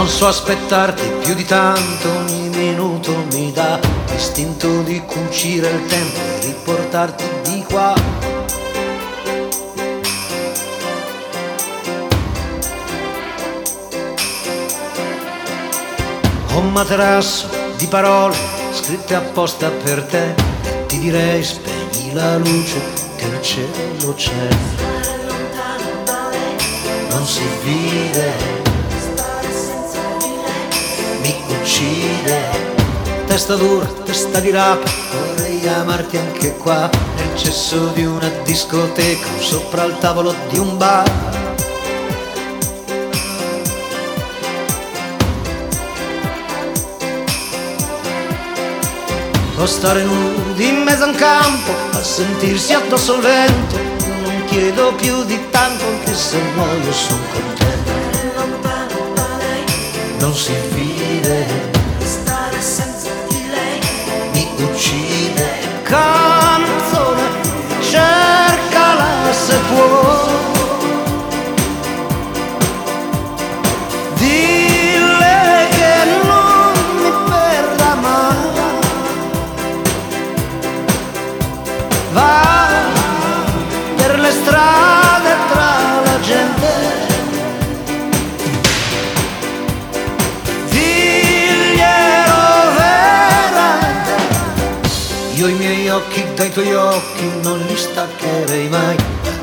Non so aspettarti più di tanto, ogni minuto mi dà l'istinto di cucire il tempo e riportarti di qua. Un materasso di parole scritte apposta per te e ti direi spegni la luce che il cielo c'è. Non si vive uccide. Testa dura, testa di rapa, vorrei amarti anche qua, nel cesso di una discoteca, sopra il tavolo di un bar. O stare nudi in mezzo a un campo, a sentirsi addosso al vento, non chiedo più di tanto, anche se muoio sono contento. Non si vive mi dai tuoi occhi non li staccherei mai.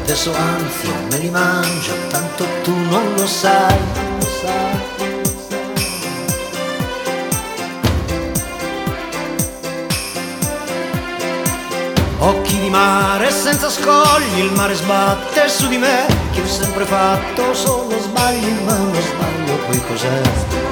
Adesso anzi me li mangio tanto tu non lo sai. Lo Occhi di mare senza scogli, il mare sbatte su di me, che ho sempre fatto solo sbagli, ma uno sbaglio poi cos'è?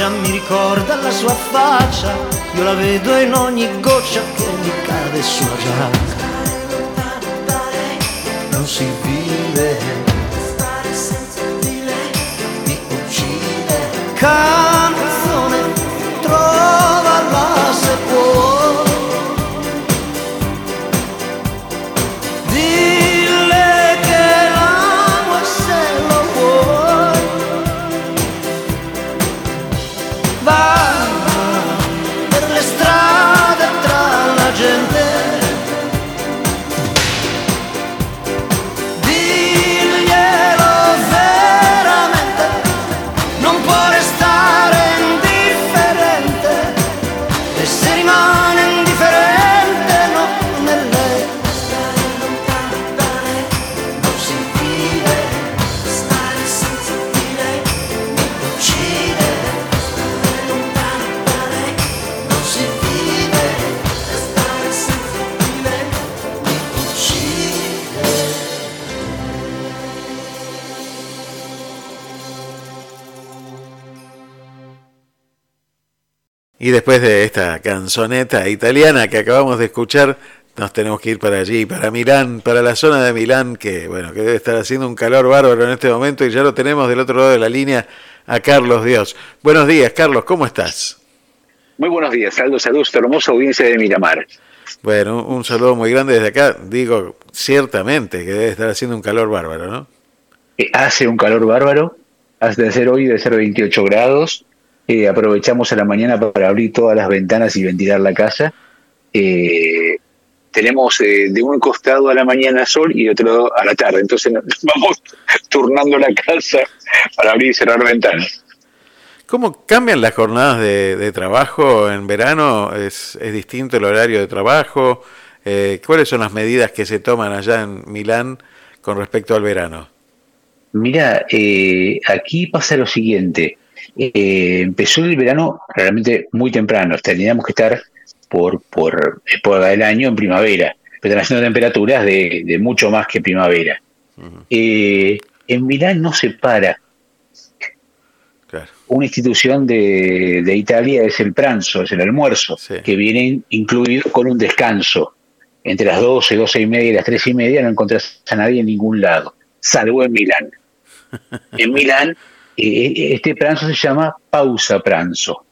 Pioggia mi ricorda la sua faccia, io la vedo in ogni goccia che mi cade sulla giacca. Non si vive, mi uccide. Canzone, Y después de esta canzoneta italiana que acabamos de escuchar, nos tenemos que ir para allí, para Milán, para la zona de Milán, que bueno, que debe estar haciendo un calor bárbaro en este momento y ya lo tenemos del otro lado de la línea a Carlos Dios. Buenos días, Carlos, ¿cómo estás? Muy buenos días, Aldo. Saludos hermosa audiencia de Miramar. Bueno, un saludo muy grande desde acá. Digo, ciertamente que debe estar haciendo un calor bárbaro, ¿no? Eh, hace un calor bárbaro, hace de ser hoy de ser 28 grados. Eh, aprovechamos a la mañana para abrir todas las ventanas y ventilar la casa. Eh, tenemos eh, de un costado a la mañana sol y de otro lado a la tarde. Entonces vamos turnando la casa para abrir y cerrar ventanas. ¿Cómo cambian las jornadas de, trabajo en verano? ¿Es, distinto el horario de trabajo? Eh, ¿Cuáles son las medidas que se toman allá en Milán con respecto al verano? Mira, eh, aquí pasa lo siguiente. Eh, empezó el verano realmente muy temprano. Teníamos que estar por, por época del año en primavera, pero están haciendo temperaturas de, mucho más que primavera. en Milán no se para una institución de, Italia es el pranzo, es el almuerzo, que viene incluido con un descanso. Entre las 12, 12 y media y las 3 y media no encontrás a nadie en ningún lado, salvo en Milán. En Milán, eh, eh, este pranzo se llama pausa pranzo,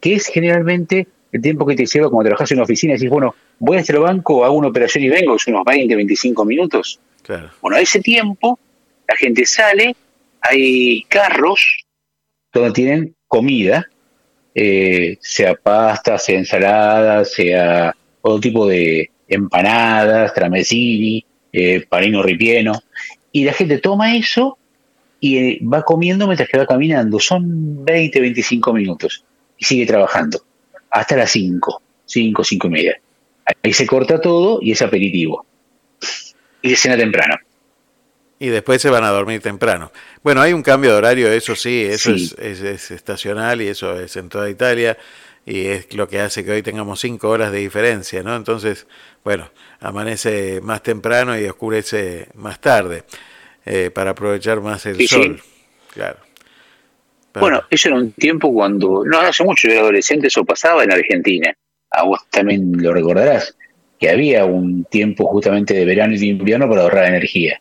que es generalmente el tiempo que te lleva cuando trabajas en una oficina y decís, bueno, voy a este banco, hago una operación y vengo, es unos 20, 25 minutos. Bueno, a ese tiempo la gente sale, hay carros donde tienen comida, eh, sea pasta, sea ensalada, sea todo tipo de empanadas, tramesini, eh, panino ripieno, y la gente toma eso y eh, va comiendo mientras que va caminando. Son 20, 25 minutos y sigue trabajando hasta las 5, 5, 5 y media. Ahí se corta todo y es aperitivo. Y de cena temprano y después se van a dormir temprano. Bueno, hay un cambio de horario, eso sí, eso Es, estacional y eso es en toda Italia y es lo que hace que hoy tengamos cinco horas de diferencia, ¿no? Entonces, bueno, amanece más temprano y oscurece más tarde eh, para aprovechar más el sol. Claro. Bueno, eso era un tiempo cuando, no hace mucho, yo era adolescente, eso pasaba en Argentina. A vos también lo recordarás, que había un tiempo justamente de verano y de invierno para ahorrar energía.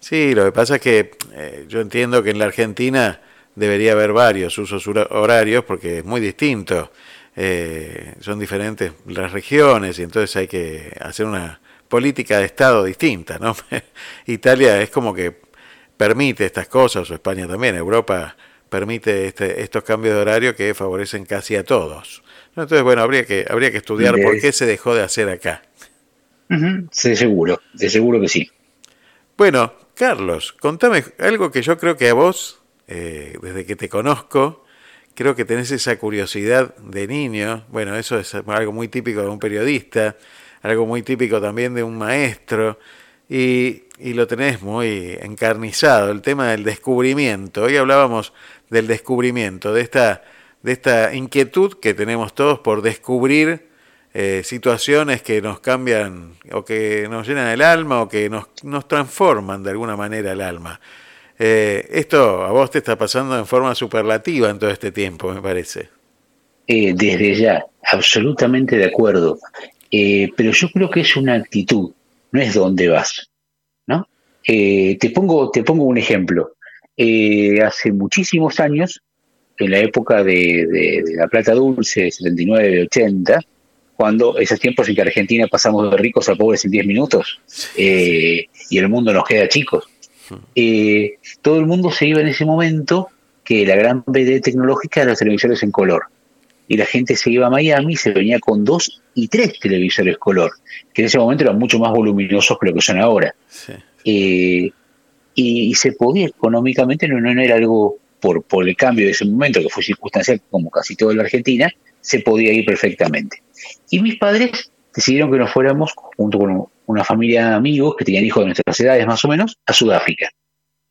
Sí, lo que pasa es que eh, yo entiendo que en la Argentina debería haber varios usos horarios porque es muy distinto. Eh, son diferentes las regiones y entonces hay que hacer una política de Estado distinta. ¿no? Italia es como que permite estas cosas, o España también, Europa permite este, estos cambios de horario que favorecen casi a todos. Entonces, bueno, habría que, habría que estudiar por qué se dejó de hacer acá. Sí, seguro, de seguro que sí. Bueno, Carlos, contame algo que yo creo que a vos, eh, desde que te conozco, creo que tenés esa curiosidad de niño. Bueno, eso es algo muy típico de un periodista, algo muy típico también de un maestro, y, y lo tenés muy encarnizado, el tema del descubrimiento. Hoy hablábamos del descubrimiento, de esta, de esta inquietud que tenemos todos por descubrir eh, situaciones que nos cambian o que nos llenan el alma o que nos, nos transforman de alguna manera el alma. Eh, esto a vos te está pasando en forma superlativa en todo este tiempo, me parece. Eh, desde ya, absolutamente de acuerdo. Pero yo creo que es una actitud, no es dónde vas. ¿no? te, pongo, te pongo un ejemplo. hace muchísimos años, en la época de, de la Plata Dulce, 79-80, cuando esos tiempos en que Argentina pasamos de ricos a pobres en 10 minutos eh, y el mundo nos queda chicos. Eh, todo el mundo se iba en ese momento que la gran BD tecnológica era los televisores en color. Y la gente se iba a Miami y se venía con dos y tres televisores color, que en ese momento eran mucho más voluminosos que lo que son ahora. Eh, y, se podía económicamente, no, no era algo por, por el cambio de ese momento, que fue circunstancial como casi toda la Argentina, se podía ir perfectamente. Y mis padres decidieron que nos fuéramos, junto con una familia de amigos que tenían hijos de nuestras edades más o menos, a Sudáfrica.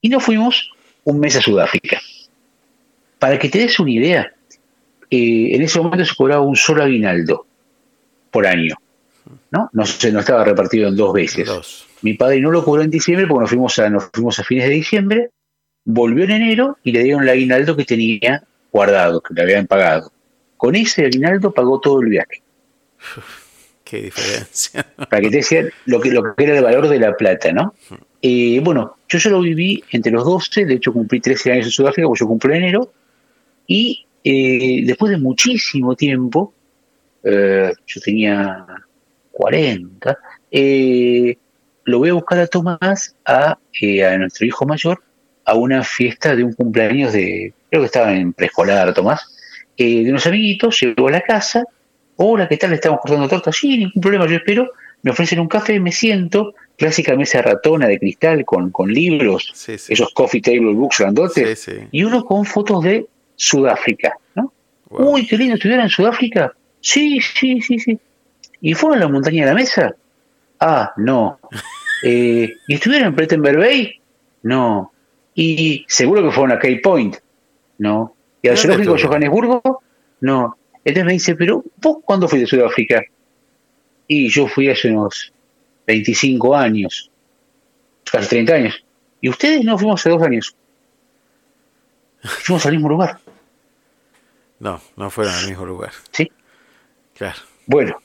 Y nos fuimos un mes a Sudáfrica. Para que te des una idea, eh, en ese momento se cobraba un solo aguinaldo por año. ¿no? No, se, no estaba repartido en dos veces. Mi padre no lo cobró en diciembre porque nos fuimos, a, nos fuimos a fines de diciembre, volvió en enero y le dieron el aguinaldo que tenía guardado, que le habían pagado. Con ese aguinaldo pagó todo el viaje. Qué diferencia. Para que te decía lo que, lo que era el valor de la plata, ¿no? Eh, bueno, yo solo viví entre los 12, de hecho cumplí 13 años en Sudáfrica, porque yo cumplo en enero, y eh, después de muchísimo tiempo, eh, yo tenía 40, lo voy a buscar a Tomás, a, a nuestro hijo mayor, a una fiesta de un cumpleaños de, creo que estaba en preescolar Tomás, eh, de unos amiguitos, llegó a la casa, hola, ¿qué tal? Le estamos cortando torta, sí, ningún problema, yo espero, me ofrecen un café, me siento, clásica mesa ratona de cristal con, con libros, esos coffee table books grandotes, y uno con fotos de Sudáfrica, ¿no? Uy, qué lindo estudiar en Sudáfrica. Sí, sí, sí, sí. ¿Y fueron a la montaña de la mesa? Ah, no. Eh, ¿Y estuvieron en Prettenberg Bay? No. ¿Y seguro que fueron a Cape Point? No. ¿Y al zoológico de Johannesburgo? No. Entonces me dice, pero ¿vos cuándo fuiste de Sudáfrica? Y yo fui hace unos 25 años, casi 30 años. ¿Y ustedes no fuimos hace dos años? Fuimos al mismo lugar. No, no fueron al mismo lugar. Sí. Claro. Bueno,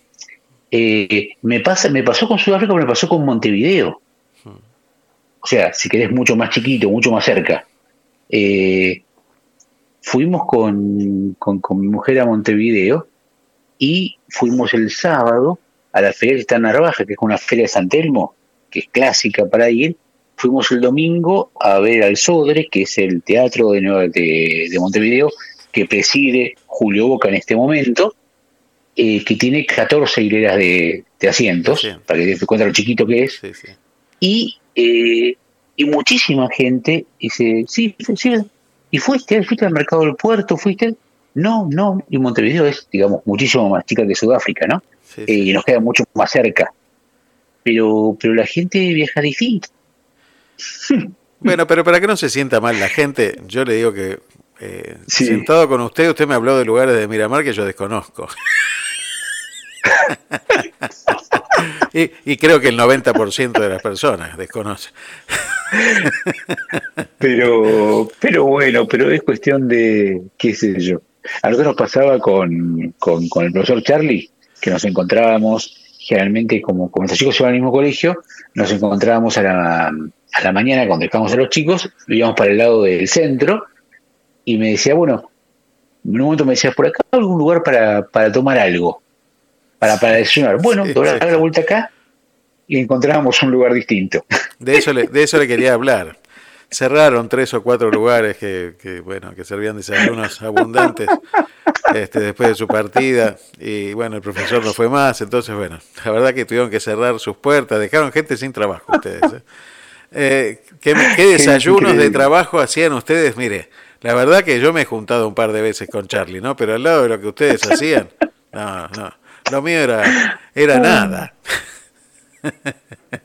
eh, me, pasa, me pasó con Sudáfrica, me pasó con Montevideo. O sea, si querés mucho más chiquito, mucho más cerca. Eh, fuimos con, con, mi mujer a Montevideo y fuimos el sábado a la feria en Narvaja, que es una feria de San Telmo, que es clásica para ir. Fuimos el domingo a ver al Sodre, que es el teatro de, de Montevideo, que preside Julio Boca en este momento, eh, que tiene 14 hileras de, asientos, para que te cuenta lo chiquito que es, Y, eh, y muchísima gente dice, sí, sí, ¿y fuiste? ¿Fuiste al mercado del puerto? ¿Fuiste? No, no, y Montevideo es, digamos, muchísimo más chica que Sudáfrica, ¿no? Eh, y nos queda mucho más cerca. Pero, pero la gente viaja distinto. Bueno, pero para que no se sienta mal la gente, yo le digo que eh, sentado con usted, usted me habló de lugares de Miramar que yo desconozco. y, creo que el 90% de las personas desconoce. pero, pero bueno, pero es cuestión de, qué sé yo. A nosotros nos pasaba con, con, el profesor Charlie, que nos encontrábamos generalmente como, como nuestros chicos iban al mismo colegio, nos encontrábamos a la, a la mañana cuando dejábamos a los chicos, íbamos para el lado del centro y me decía, bueno, en un momento me decía, por acá algún lugar para, para tomar algo, para, para desayunar. Bueno, sí, la vuelta acá y encontrábamos un lugar distinto. De eso le, de eso le quería hablar. Cerraron tres o cuatro lugares que, que bueno que servían desayunos abundantes este, después de su partida y bueno el profesor no fue más entonces bueno la verdad que tuvieron que cerrar sus puertas dejaron gente sin trabajo ustedes ¿eh? Eh, ¿qué, ¿qué, desayunos de trabajo hacían ustedes mire la verdad que yo me he juntado un par de veces con Charlie, ¿no? Pero al lado de lo que ustedes hacían, no, no. Lo mío era, era nada.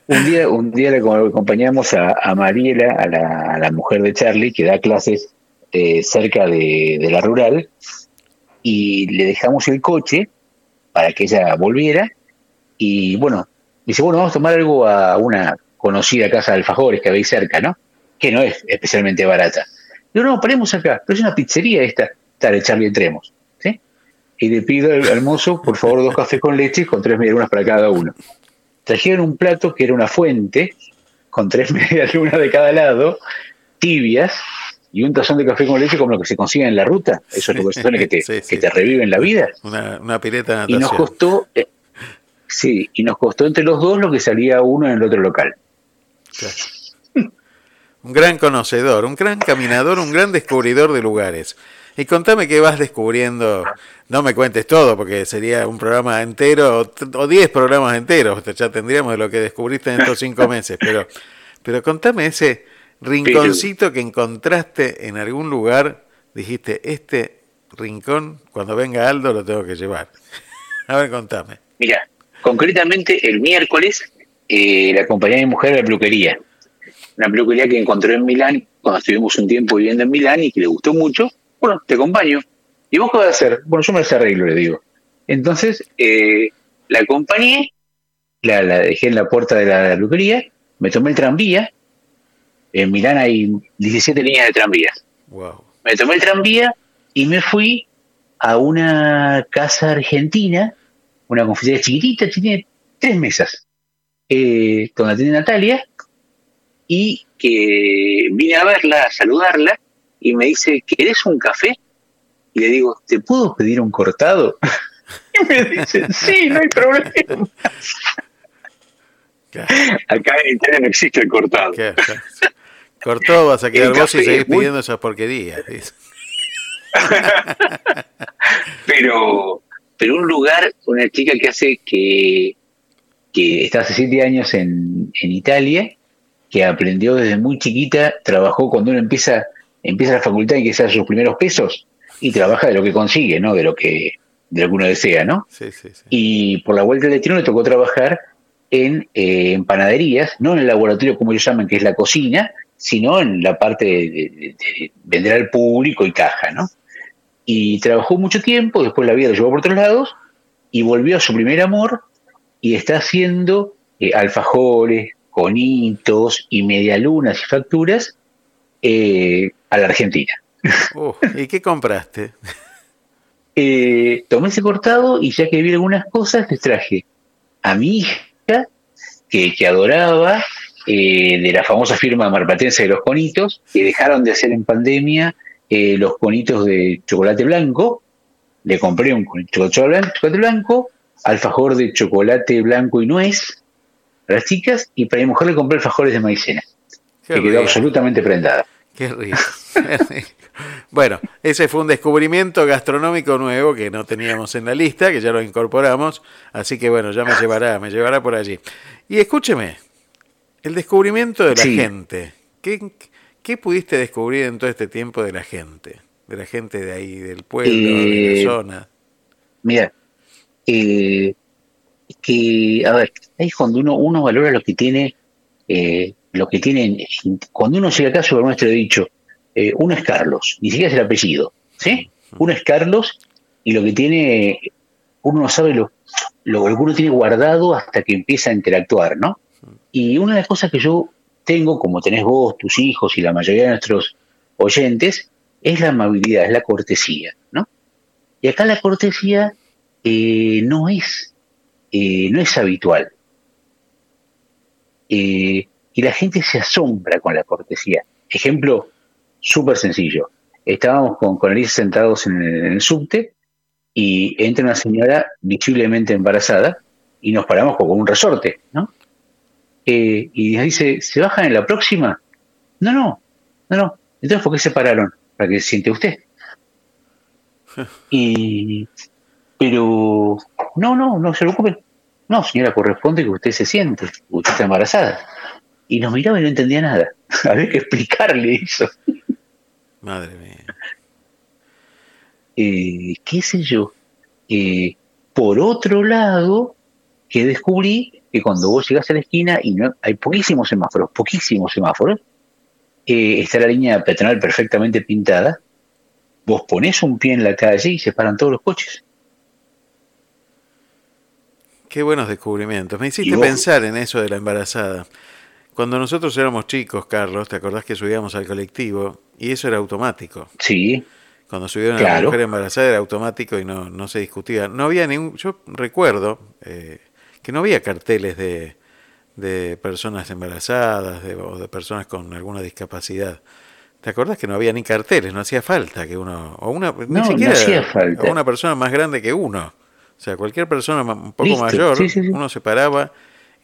Un día, un día le acompañamos a, a Mariela, a la, a la, mujer de Charlie, que da clases eh, cerca de, de, la rural, y le dejamos el coche para que ella volviera. Y bueno, dice, bueno, vamos a tomar algo a una conocida casa de alfajores que habéis cerca, ¿no? Que no es especialmente barata. Digo, no, paremos acá, pero es una pizzería esta. Dale, Charlie, entremos. ¿sí? Y le pido al, mozo, por favor, dos cafés con leche con tres medialunas para cada uno. Trajeron un plato que era una fuente, con tres medialunas de cada lado, tibias, y un tazón de café con leche como lo que se consigue en la ruta. Eso es lo que, te, que te reviven la vida. Una, una pileta Y nos costó, eh, sí, y nos costó entre los dos lo que salía uno en el otro local. Claro un gran conocedor, un gran caminador, un gran descubridor de lugares. Y contame qué vas descubriendo. No me cuentes todo, porque sería un programa entero o diez programas enteros. Ya tendríamos de lo que descubriste en estos cinco meses. Pero, pero contame ese rinconcito que encontraste en algún lugar. Dijiste, este rincón, cuando venga Aldo, lo tengo que llevar. A ver, contame. Mira, concretamente el miércoles eh, la acompañé a mi mujer a la una peluquería que encontró en Milán cuando estuvimos un tiempo viviendo en Milán y que le gustó mucho. Bueno, te acompaño. ¿Y vos qué vas a hacer? Bueno, yo me las arreglo, le digo. Entonces, eh, la acompañé, la, dejé en la puerta de la peluquería, me tomé el tranvía. En Milán hay 17 líneas de tranvías. Wow. Me tomé el tranvía y me fui a una casa argentina, una confitería chiquitita, tiene tres mesas, eh, donde tiene Natalia, y que vine a verla, a saludarla, y me dice, ¿querés un café? Y le digo, ¿te puedo pedir un cortado? y me dice, sí, no hay problema. Acá en Italia no existe el cortado. Cortado vas a quedar vos y seguís pidiendo esas porquerías. pero, pero un lugar, una chica que hace que, que está hace siete años en, en Italia que aprendió desde muy chiquita, trabajó cuando uno empieza, empieza la facultad y que sea sus primeros pesos, y trabaja de lo que consigue, ¿no? De lo que, de lo que uno desea, ¿no? Sí, sí, sí. Y por la vuelta del destino le tocó trabajar en, eh, en panaderías, no en el laboratorio como ellos llaman, que es la cocina, sino en la parte de, de- de vender al público y caja, ¿no? Y trabajó mucho tiempo, después la vida lo llevó por otros lados y volvió a su primer amor y está haciendo eh, alfajores, conitos y medialunas y facturas eh, a la Argentina. Uh, ¿Y qué compraste? Eh, tomé ese cortado y ya que vi algunas cosas, les traje a mi hija, que, que adoraba, eh, de la famosa firma marplatense de los conitos, que dejaron de hacer en pandemia los conitos de chocolate blanco. Le compré un chocolate blanco, chocolate blanco, alfajor de chocolate blanco y nuez las chicas, y para mi mujer le compré alfajores de maicena, Qué que quedó absolutamente prendada. qué rico, qué rico. Bueno, ese fue un descubrimiento gastronómico nuevo que no teníamos en la lista, que ya lo incorporamos, así que bueno, ya me llevará, me llevará por allí. Y escúcheme, el descubrimiento de la Sí. gente. ¿Qué, ¿Qué pudiste descubrir en todo este tiempo de la gente? De la gente de ahí, del pueblo, de Eh, la zona. Mira, eh, que, a ver, ahí es cuando uno, uno valora lo que tiene, eh, lo que tiene, cuando uno llega acá, lo he dicho, eh, uno es Carlos, ni siquiera es el apellido, ¿sí? Uno es Carlos y lo que tiene, uno no sabe lo, lo que uno tiene guardado hasta que empieza a interactuar, ¿no? Y una de las cosas que yo tengo, como tenés vos, tus hijos y la mayoría de nuestros oyentes, es la amabilidad, es la cortesía, ¿no? Y acá la cortesía eh, no es eh, no es habitual. Eh, y la gente se asombra con la cortesía. Ejemplo súper sencillo. Estábamos con, con Elisa sentados en el, en el subte y entra una señora visiblemente embarazada y nos paramos con un resorte, ¿no? Eh, y nos dice, ¿se bajan en la próxima? No, no, no, no. Entonces, ¿por qué se pararon? Para que se siente usted. Y, pero, no, no, no se preocupen. No, señora, corresponde que usted se siente, usted está embarazada. Y nos miraba y no entendía nada. Había que explicarle eso. Madre mía. Eh, ¿Qué sé yo? Eh, por otro lado, que descubrí que cuando vos llegás a la esquina y no hay poquísimos semáforos, poquísimos semáforos, eh, está la línea peatonal perfectamente pintada, vos ponés un pie en la calle y se paran todos los coches. Qué buenos descubrimientos. Me hiciste vos- pensar en eso de la embarazada. Cuando nosotros éramos chicos, Carlos, ¿te acordás que subíamos al colectivo? Y eso era automático. Sí, Cuando subieron a la mujer embarazada era automático y no, no se discutía. No había ningún. Yo recuerdo eh, que no había carteles de, de personas embarazadas de- o de personas con alguna discapacidad. ¿Te acordás que no había ni carteles? No hacía falta que uno. O una, ni No, no siquiera hacía falta. o una persona más grande que uno. O sea, cualquier persona un poco Listo. mayor, Sí, sí, sí. uno se paraba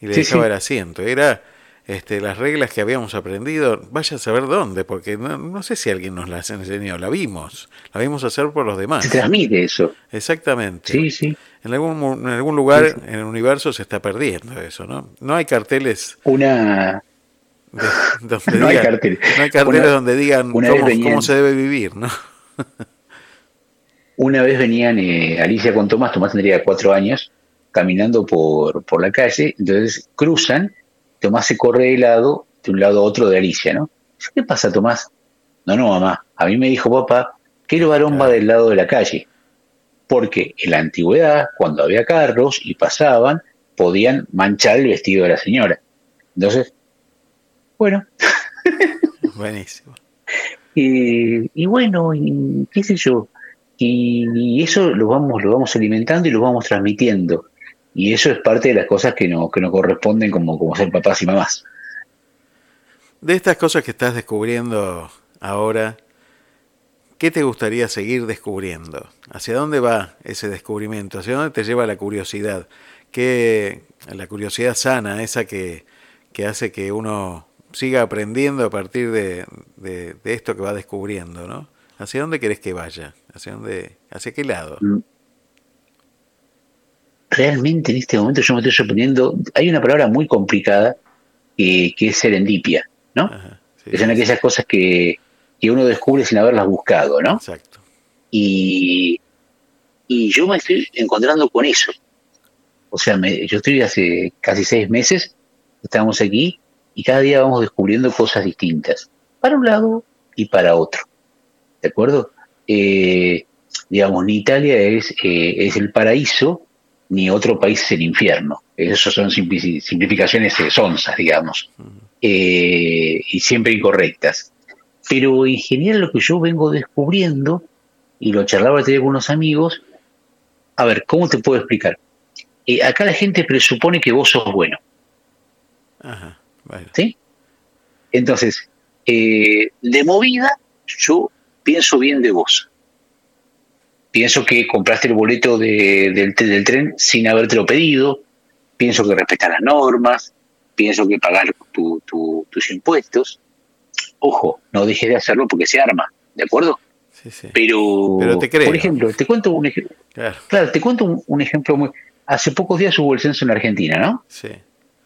y le dejaba el asiento. Era este, las reglas que habíamos aprendido, vaya a saber dónde, porque no, no sé si alguien nos las enseñó, la vimos, la vimos hacer por los demás. se transmite eso. Exactamente. Sí, sí. En algún, en algún lugar en el universo se está perdiendo eso, ¿no? No hay carteles Una, de- donde No hay digan- carteles. no hay carteles Una- donde digan cómo se debe vivir, ¿no? Una vez venían eh, Alicia con Tomás, Tomás tendría cuatro años, caminando por, por la calle, entonces cruzan, Tomás se corre de lado, de un lado a otro de Alicia, ¿no? ¿Qué pasa, Tomás? No, no, mamá, a mí me dijo papá que el varón va del lado de la calle, porque en la antigüedad, cuando había carros y pasaban, podían manchar el vestido de la señora. Entonces, bueno, Buenísimo. Eh, y bueno, y qué sé yo, y, eso lo vamos, lo vamos alimentando y lo vamos transmitiendo. Y eso es parte de las cosas que, no, que nos corresponden como, como ser papás y mamás. De estas cosas que estás descubriendo ahora, ¿qué te gustaría seguir descubriendo? ¿Hacia dónde va ese descubrimiento? ¿Hacia dónde te lleva la curiosidad? ¿Qué, la curiosidad sana, esa que, que hace que uno siga aprendiendo a partir de, de- de esto que va descubriendo, ¿no? ¿Hacia dónde querés que vaya? ¿Hacia dónde, hacia qué lado? Realmente en este momento yo me estoy sorprendiendo. Hay una palabra muy complicada eh, que es serendipia, ¿no? Ajá, sí, Que son aquellas cosas que, que uno descubre sin haberlas buscado, ¿no? exacto. Y, y yo me estoy encontrando con eso. O sea, yo estoy hace casi seis meses, estamos aquí y cada día vamos descubriendo cosas distintas, para un lado y para otro. ¿De acuerdo? Eh, digamos, ni Italia es, eh, es el paraíso, ni otro país es el infierno. Esas son simplificaciones sonzas, digamos, eh, y siempre incorrectas. Pero en general lo que yo vengo descubriendo, y lo charlaba con unos amigos, a ver, ¿cómo te puedo explicar? Eh, acá la gente presupone que vos sos bueno. Ajá, ¿Sí? Entonces, de movida, yo pienso bien de vos. Pienso que compraste el boleto del, tren sin habértelo pedido. Pienso que respetas las normas. Pienso que pagas tus impuestos. Ojo, no dejes de hacerlo porque se arma, ¿de acuerdo? Sí, sí. Pero, por ejemplo, te cuento un ejemplo. Claro. te cuento un ejemplo muy hace pocos días hubo el censo en Argentina, ¿no? Sí.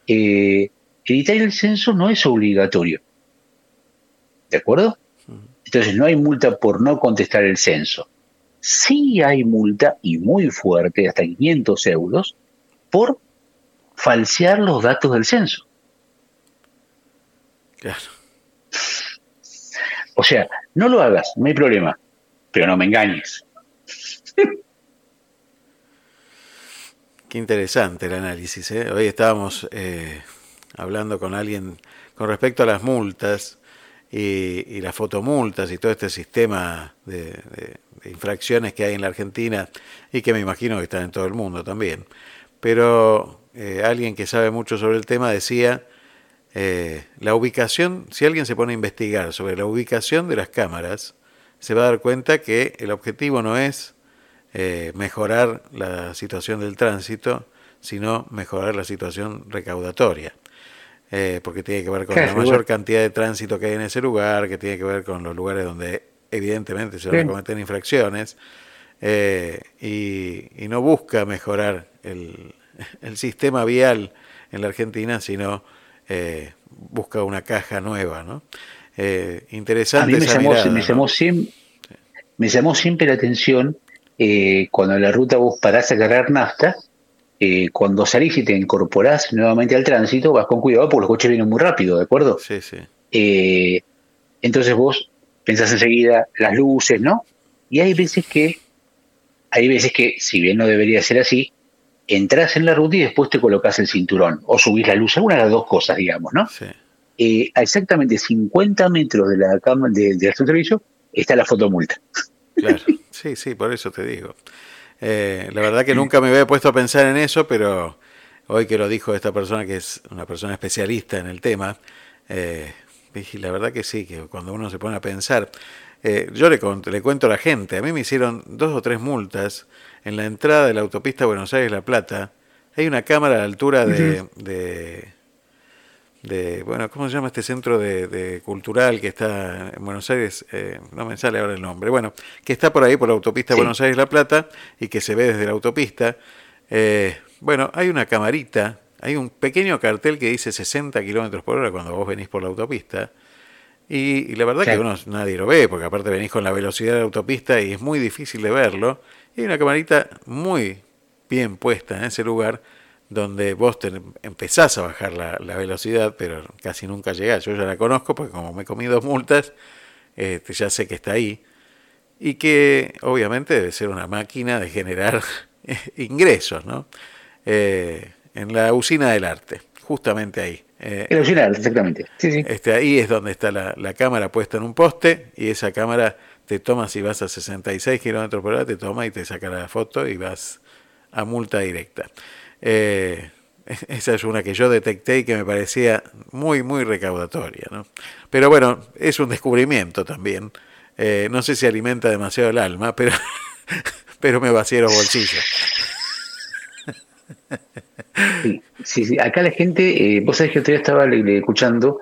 Eh, en Italia el censo no es obligatorio. ¿De acuerdo? Entonces no hay multa por no contestar el censo. Sí hay multa, y muy fuerte, hasta 500 euros, por falsear los datos del censo. Claro. O sea, no lo hagas, no hay problema, pero no me engañes. Qué interesante el análisis. ¿eh? Hoy estábamos eh, hablando con alguien con respecto a las multas y, las fotomultas y todo este sistema de, infracciones que hay en la Argentina y que me imagino que están en todo el mundo también. Pero eh, alguien que sabe mucho sobre el tema decía, la ubicación, si alguien se pone a investigar sobre la ubicación de las cámaras, se va a dar cuenta que el objetivo no es eh, mejorar la situación del tránsito, sino mejorar la situación recaudatoria. Eh, porque tiene que ver con la mayor cantidad de tránsito que hay en ese lugar, que tiene que ver con los lugares donde evidentemente se cometer infracciones, eh, y, no busca mejorar el, sistema vial en la Argentina, sino busca una caja nueva. ¿no? interesante. A mí me, llamó, me llamó siempre la atención eh, cuando en la ruta vos parás a cargar nafta, eh, cuando salís y te incorporás nuevamente al tránsito, vas con cuidado porque los coches vienen muy rápido, ¿de acuerdo? Sí, sí. Eh, entonces vos pensás enseguida las luces, ¿no? Y hay veces que, hay veces que, si bien no debería ser así, entras en la ruta y después te colocas el cinturón o subís la luz, alguna de las dos cosas, digamos, ¿no? Sí. a exactamente 50 metros de la cama de, de servicio está la fotomulta. Claro. Sí, sí, por eso te digo. Eh, la verdad que nunca me había puesto a pensar en eso, pero hoy que lo dijo esta persona, que es una persona especialista en el tema, eh, la verdad que sí, que cuando uno se pone a pensar, eh, yo le, le cuento a la gente, a mí me hicieron dos o tres multas en la entrada de la autopista Buenos Aires-La Plata, hay una cámara a la altura de de, bueno, ¿cómo se llama este centro de, cultural que está en Buenos Aires? Eh, no me sale ahora el nombre. Bueno, que está por ahí, por la autopista Buenos Aires-La Plata, y que se ve desde la autopista. Eh, bueno, hay una camarita, hay un pequeño cartel que dice 60 kilómetros por hora cuando vos venís por la autopista. Y, la verdad que uno nadie lo ve, porque aparte venís con la velocidad de la autopista y es muy difícil de verlo. Y hay una camarita muy bien puesta en ese lugar donde vos empezás a bajar la, velocidad, pero casi nunca llegás. Yo ya la conozco porque como me he comido multas, este, ya sé que está ahí. Y que obviamente debe ser una máquina de generar ingresos, ¿no? Eh, en la usina del arte, justamente ahí. Eh, en la usina del arte, exactamente. Este, ahí es donde está la, la, cámara puesta en un poste y esa cámara te toma si vas a 66 kilómetros por hora, te toma y te saca la foto y vas a multa directa. Eh, esa es una que yo detecté y que me parecía muy, muy recaudatoria. ¿no? Pero bueno, es un descubrimiento también. Eh, no sé si alimenta demasiado el alma, pero, pero me vacía los bolsillos. Sí, sí, acá la gente, eh, vos sabés que otro día estaba escuchando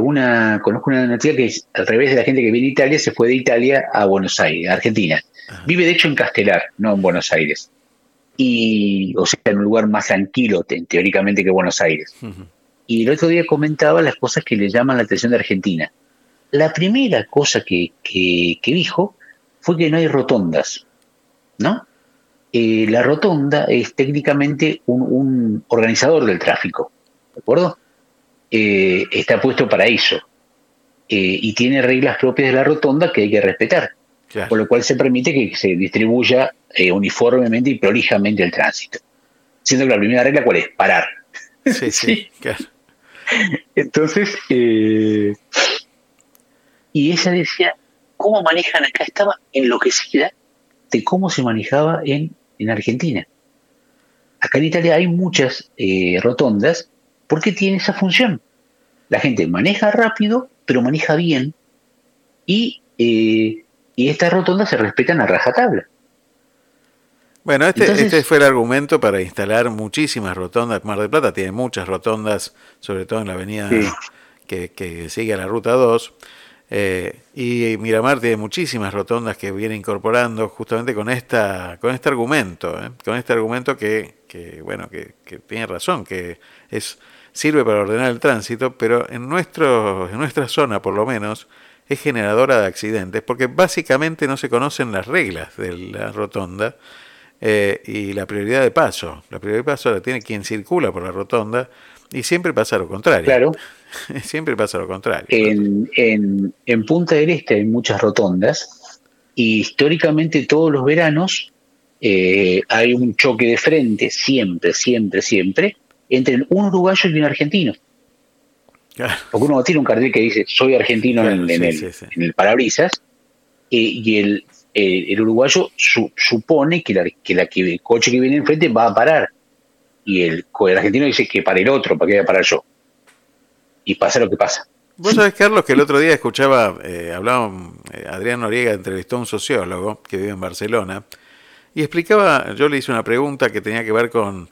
una, conozco una tía que es al revés de la gente que viene de Italia, se fue de Italia a Buenos Aires, Argentina. Vive de hecho en Castelar, no en Buenos Aires y, o sea, en un lugar más tranquilo teóricamente que Buenos Aires. Y el otro día comentaba las cosas que le llaman la atención de Argentina. La primera cosa que, que, dijo fue que no hay rotondas, ¿no? Eh, la rotonda es técnicamente un, organizador del tráfico, ¿de acuerdo? Eh, está puesto para eso eh, y tiene reglas propias de la rotonda que hay que respetar, por lo cual se permite que se distribuya uniformemente y prolijamente el tránsito. Siendo que la primera regla, ¿cuál es? Parar. Sí, sí, claro. Entonces, y ella decía, ¿cómo manejan acá? Estaba enloquecida de cómo se manejaba en, en Argentina. Acá en Italia hay muchas eh, rotondas porque tiene esa función. La gente maneja rápido, pero maneja bien y, eh, y estas rotondas se respetan a rajatabla. Bueno, este, este fue el argumento para instalar muchísimas rotondas. Mar del Plata tiene muchas rotondas, sobre todo en la avenida que, que, sigue a la Ruta 2. Eh, y Miramar tiene muchísimas rotondas que viene incorporando justamente con esta con este argumento, ¿eh? con este argumento que, que bueno que, que, tiene razón, que es sirve para ordenar el tránsito, pero en nuestro en nuestra zona por lo menos es generadora de accidentes, porque básicamente no se conocen las reglas de la rotonda eh, y la prioridad de paso. La prioridad de paso la tiene quien circula por la rotonda y siempre pasa lo contrario. Claro. siempre pasa lo contrario. En, en, en, Punta del Este hay muchas rotondas y históricamente todos los veranos eh, hay un choque de frente, siempre, siempre, siempre, entre un uruguayo y un argentino. Porque uno tiene un cartel que dice soy argentino en, el, en, el, parabrisas eh, y el, el uruguayo supone que, la, que, el coche que viene enfrente va a parar y el, argentino dice que para el otro, para que vaya a parar yo. Y pasa lo que pasa. Vos sabés, Carlos, que el otro día escuchaba, eh, hablaba, eh, Adrián Noriega entrevistó a un sociólogo que vive en Barcelona y explicaba, yo le hice una pregunta que tenía que ver con,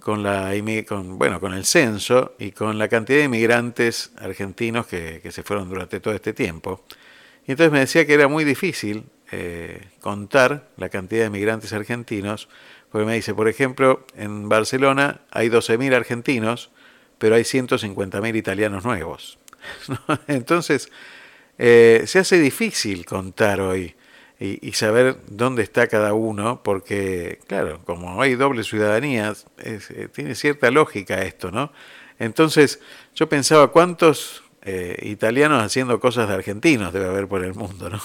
con, la, con, bueno, con el censo y con la cantidad de inmigrantes argentinos que, que se fueron durante todo este tiempo. Y entonces me decía que era muy difícil eh, contar la cantidad de inmigrantes argentinos porque me dice, por ejemplo, en Barcelona hay 12.000 argentinos, pero hay 150.000 italianos nuevos. Entonces, eh, se hace difícil contar hoy y, saber dónde está cada uno, porque, claro, como hay doble ciudadanía, eh, tiene cierta lógica esto, ¿no? Entonces, yo pensaba cuántos italianos haciendo cosas de argentinos debe haber por el mundo, ¿no?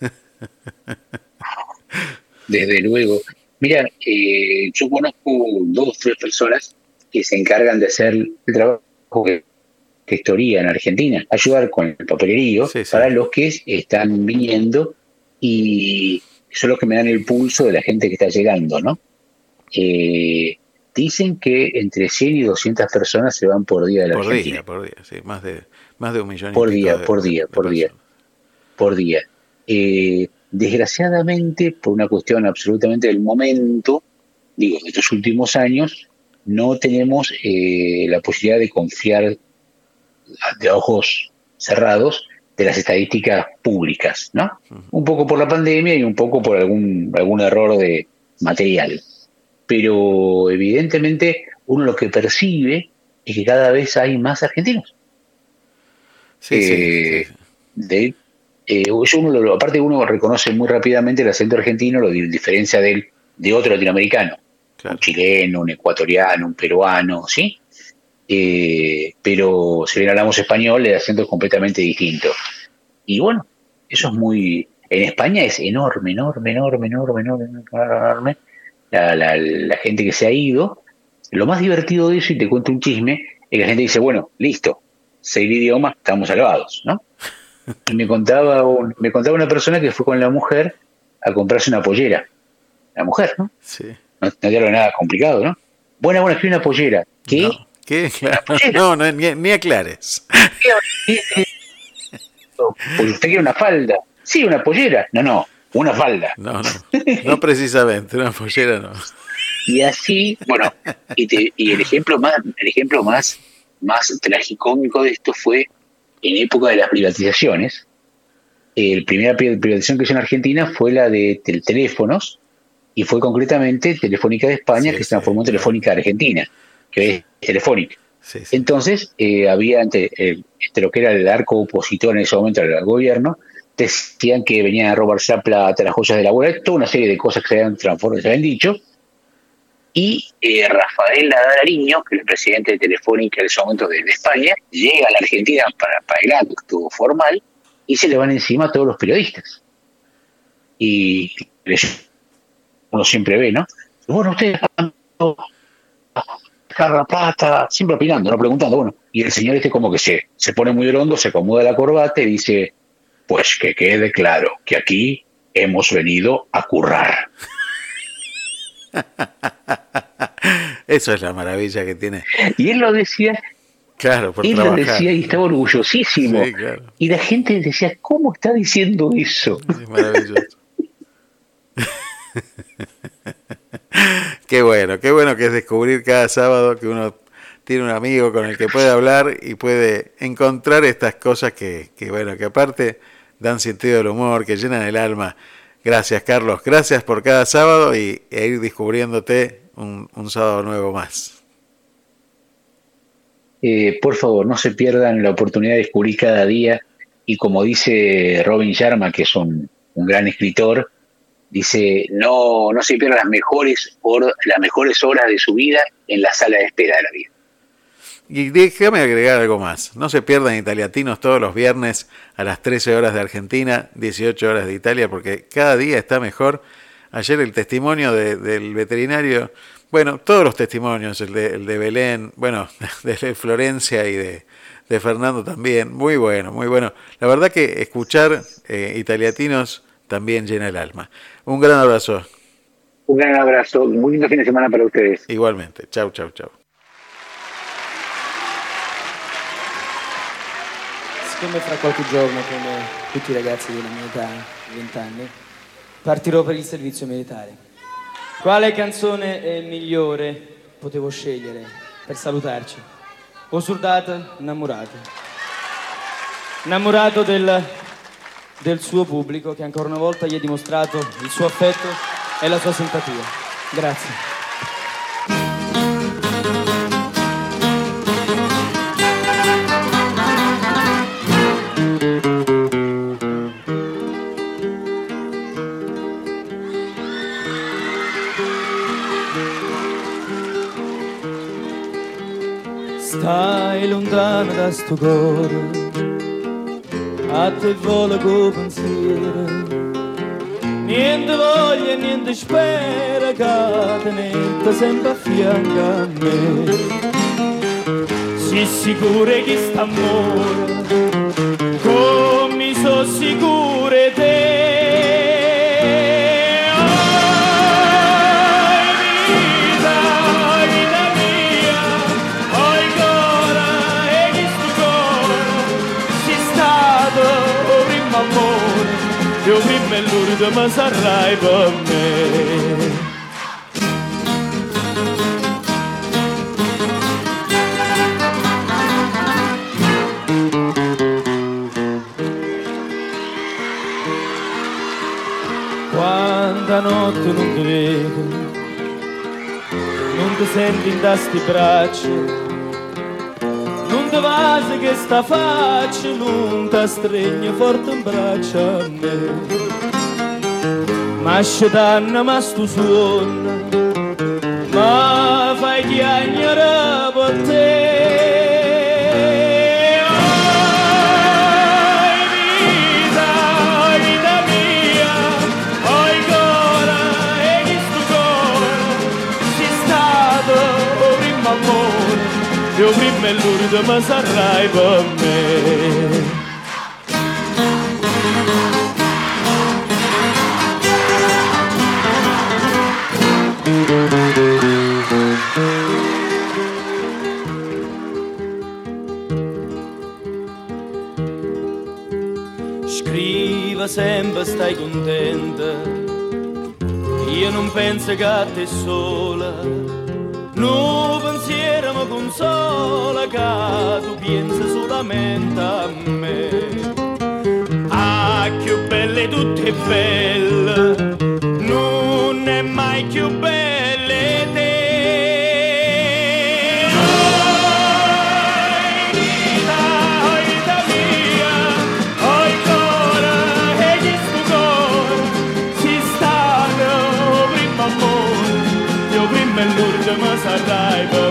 Desde luego. Mira, eh, yo conozco dos tres personas que se encargan de hacer el trabajo de gestoría en Argentina, ayudar con el papelerío para los que están viniendo y son los que me dan el pulso de la gente que está llegando, ¿no? Eh, dicen que entre 100 y 200 personas se van por día de la por Argentina. Día, por día, sí, más de, más de un millón. Por día, por día, por día, por día. Eh, Desgraciadamente, por una cuestión absolutamente del momento, digo, de estos últimos años, no tenemos eh, la posibilidad de confiar de ojos cerrados de las estadísticas públicas, ¿no? Un poco por la pandemia y un poco por algún, algún error de material. Pero evidentemente uno lo que percibe es que cada vez hay más argentinos. Sí, sí, eh, De eh, uno, aparte uno reconoce muy rápidamente el acento argentino, lo diferencia de, de otro latinoamericano, un chileno, un ecuatoriano, un peruano, ¿sí? Eh, pero si bien hablamos español, el acento es completamente distinto. Y bueno, eso es muy... En España es enorme, enorme, enorme, enorme, enorme, enorme, la, la, la gente que se ha ido. Lo más divertido de eso, y te cuento un chisme, es que la gente dice, bueno, listo, seis idiomas, estamos salvados, ¿no? Y me contaba, me contaba una persona que fue con la mujer a comprarse una pollera. La mujer, ¿no? Sí. No, no nada complicado, ¿no? Buena, buena, quiero una pollera. ¿Qué? No, ¿Qué? No, no, ni, ni aclares. Pues usted quiere una falda. Sí, una pollera. No, no, una falda. No, no. No precisamente, una pollera no. Y así, bueno, y, y el ejemplo más, el ejemplo más, más tragicómico de esto fue en época de las privatizaciones, la primera privatización que hizo en Argentina fue la de teléfonos y fue concretamente Telefónica de España, que se transformó en Telefónica de Argentina, que es Telefónica. Entonces, eh, había entre, entre, lo que era el arco opositor en ese momento al gobierno, decían que venían a robarse la plata, las joyas de la abuela, toda una serie de cosas que se habían transformado, se habían dicho. Y eh, Rafael Nadal que es el presidente de Telefónica en ese momento de, España, llega a la Argentina para, para el acto formal y se le van encima a todos los periodistas. Y uno siempre ve, ¿no? Bueno, ustedes la plata, siempre opinando, no preguntando, bueno. Y el señor este como que se, se pone muy hondo, se acomoda la corbata y dice, pues que quede claro que aquí hemos venido a currar. Eso es la maravilla que tiene. Y él lo decía. Claro, por él lo decía y estaba orgullosísimo. Y la gente decía, ¿cómo está diciendo eso? Es maravilloso. qué bueno, qué bueno que es descubrir cada sábado que uno tiene un amigo con el que puede hablar y puede encontrar estas cosas que, que bueno, que aparte dan sentido del humor, que llenan el alma. Gracias, Carlos. Gracias por cada sábado y e ir descubriéndote un, sábado nuevo más. Eh, por favor, no se pierdan la oportunidad de descubrir cada día. Y como dice Robin Sharma, que es un, gran escritor, dice, no, no se pierdan las mejores, las mejores horas de su vida en la sala de espera de la vida. Y déjame agregar algo más. No se pierdan Italiatinos todos los viernes a las 13 horas de Argentina, 18 horas de Italia, porque cada día está mejor. Ayer el testimonio del veterinario, bueno, todos los testimonios, el de, el de Belén, bueno, de Florencia y de, Fernando también, muy bueno, muy bueno. La verdad que escuchar eh, Italiatinos también llena el alma. Un gran abrazo. Un gran abrazo, muy lindo fin de semana para ustedes. Igualmente, chau, chau, chau. siccome fra qualche giorno, come tutti i ragazzi della mia età, 20 anni, partirò per il servizio militare. Quale canzone è migliore potevo scegliere per salutarci? O soldato innamorato. Innamorato del, del suo pubblico che ancora una volta gli ha dimostrato il suo affetto e la sua simpatia. Grazie. Stai lontano da sto cuore, a te vola con pensiero, niente voglia, niente spera che tenete sempre a fianco a me. Si sicuro che sta amore, come so sicuro te. E ma sarai per me. Quanta notte non ti vedo Non ti senti in tasti braccia quando vasi che sta faccia lunga stregna forte in braccio a me Μάσχεταν μας τους δουν Μα φάει κι άνιαρα ποτέ Eu vi melhor de mas arraiba-me sempre stai contenta. Io non penso che te sola. No pensiero mi consola che tu pensi solamente a me. Ah, più belle tutte belle, non è mai più belle arrival.